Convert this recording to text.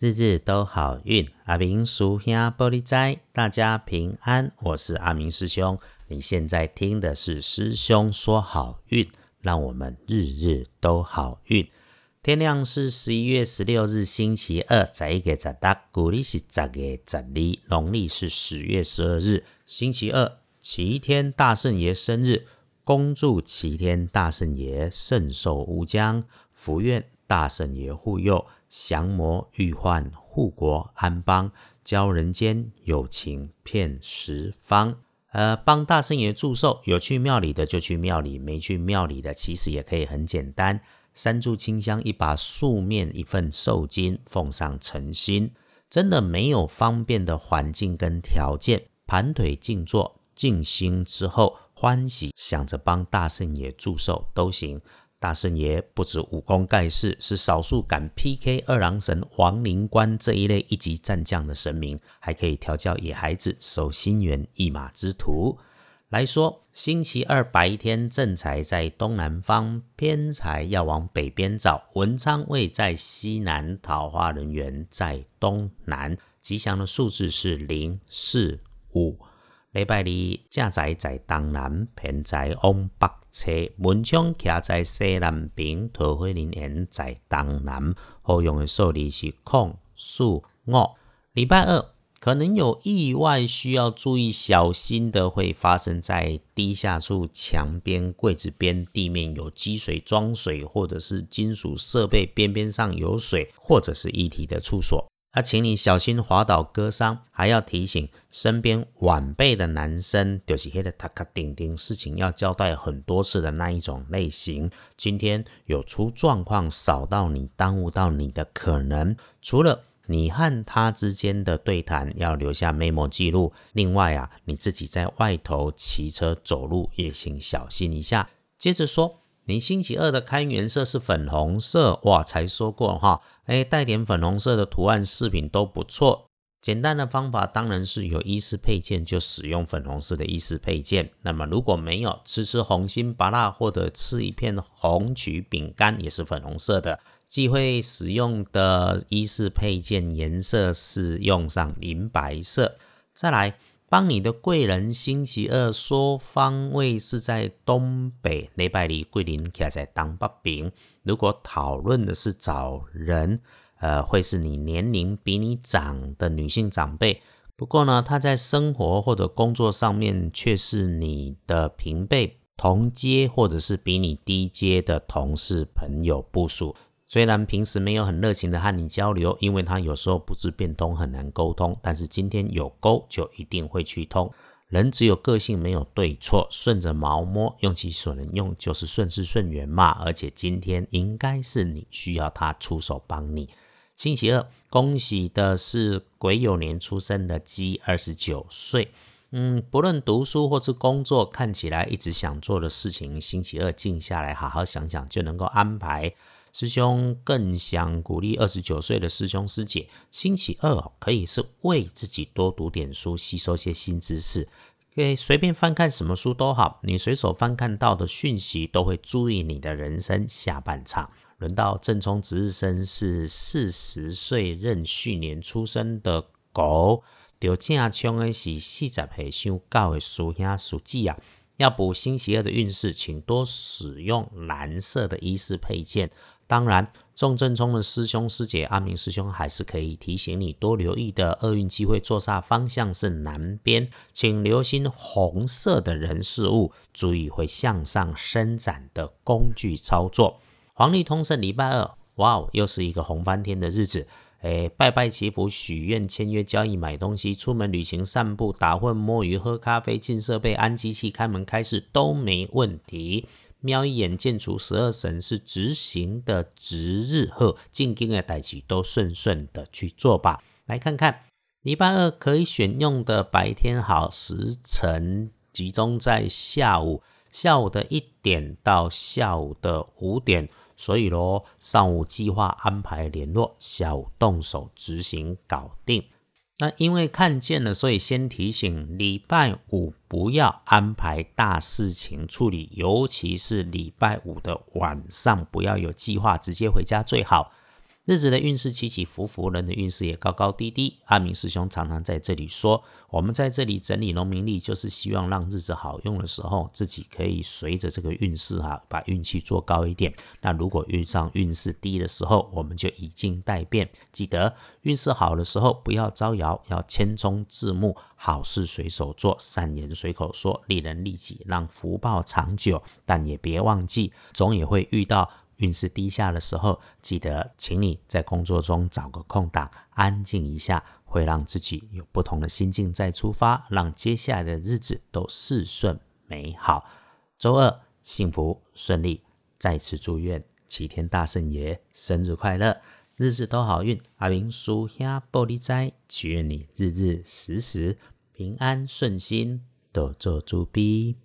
日日都好运，阿明叔兄玻璃斋，大家平安。我是阿明师兄。你现在听的是师兄说好运，让我们日日都好运。天亮是十一月十六日星期二，在一个在大，古历是十月十二，农历是十月十二日星期二。齐天大圣爷生日，恭祝齐天大圣爷寿寿无疆，福愿大圣爷护佑。降魔御患护国安邦，教人间有情遍十方。呃，帮大圣爷祝寿，有去庙里的就去庙里，没去庙里的其实也可以很简单，三炷清香，一把素面，一份寿金，奉上诚心。真的没有方便的环境跟条件，盘腿静坐，静心之后，欢喜想着帮大圣爷祝寿都行。大圣爷不止武功盖世，是少数敢 PK 二郎神、黄灵官这一类一级战将的神明，还可以调教野孩子，守心猿一马之徒。来说，星期二白天正财在东南方，偏财要往北边找。文昌位在西南，桃花人员在东南。吉祥的数字是零、四、五。礼拜二正在在东南，偏在往北侧，门窗徛在西南边，桃花林园在东南。好用的数字是空、数、五。礼拜二可能有意外需要注意小心的，会发生在低下处、墙边、柜子边、地面有积水、装水，或者是金属设备边边上有水，或者是一体的处所。那请你小心滑倒割伤，还要提醒身边晚辈的男生，就是黑的塔卡顶顶事情要交代很多次的那一种类型。今天有出状况，扫到你，耽误到你的可能，除了你和他之间的对谈要留下 memo 记录，另外啊，你自己在外头骑车走路也请小心一下。接着说。你星期二的开元色是粉红色，哇，才说过哈，哎，带点粉红色的图案饰品都不错。简单的方法当然是有衣饰配件就使用粉红色的衣饰配件。那么如果没有，吃吃红心芭辣或者吃一片红曲饼干也是粉红色的。忌讳使用的衣饰配件颜色是用上银白色。再来。帮你的贵人星期二说方位是在东北，礼拜二桂林卡在东北边。如果讨论的是找人，呃，会是你年龄比你长的女性长辈。不过呢，她在生活或者工作上面却是你的平辈、同阶或者是比你低阶的同事、朋友、部属。虽然平时没有很热情的和你交流，因为他有时候不知变通，很难沟通。但是今天有沟，就一定会去通。人只有个性，没有对错，顺着毛摸，用其所能用，就是顺势顺缘嘛。而且今天应该是你需要他出手帮你。星期二，恭喜的是癸酉年出生的鸡，二十九岁。嗯，不论读书或是工作，看起来一直想做的事情，星期二静下来好好想想，就能够安排。师兄更想鼓励二十九岁的师兄师姐，星期二可以是为自己多读点书，吸收些新知识。可以随便翻看什么书都好，你随手翻看到的讯息都会注意你的人生下半场。轮到正冲值日生是四十岁壬戌年出生的狗，就正冲的是四十岁上高的属兄属鸡啊。要补星期二的运势，请多使用蓝色的衣饰配件。当然，重正冲的师兄师姐阿明师兄还是可以提醒你多留意的厄运机会坐煞方向是南边，请留心红色的人事物，注意会向上伸展的工具操作。黄历通胜礼拜二，哇哦，又是一个红翻天的日子！诶，拜拜祈福、许愿、签约、交易、买东西、出门旅行、散步、打混、摸鱼、喝咖啡、进设备、安机器、开门开市都没问题。瞄一眼，见除十二神是执行的值日后，进京的代期都顺顺的去做吧。来看看礼拜二可以选用的白天好时辰，集中在下午，下午的一点到下午的五点。所以咯，上午计划安排联络，下午动手执行搞定。那因为看见了，所以先提醒：礼拜五不要安排大事情处理，尤其是礼拜五的晚上，不要有计划，直接回家最好。日子的运势起起伏伏，人的运势也高高低低。阿明师兄常常在这里说，我们在这里整理农民历，就是希望让日子好用的时候，自己可以随着这个运势哈，把运气做高一点。那如果遇上运势低的时候，我们就以静待变。记得运势好的时候不要招摇，要谦冲自牧，好事随手做，善言随口说，利人利己，让福报长久。但也别忘记，总也会遇到。运势低下的时候，记得请你在工作中找个空档，安静一下，会让自己有不同的心境再出发，让接下来的日子都事顺美好。周二幸福顺利，再次祝愿齐天大圣爷生日快乐，日子都好运。阿明叔兄玻璃斋，祈愿你日日时时平安顺心，多做猪逼。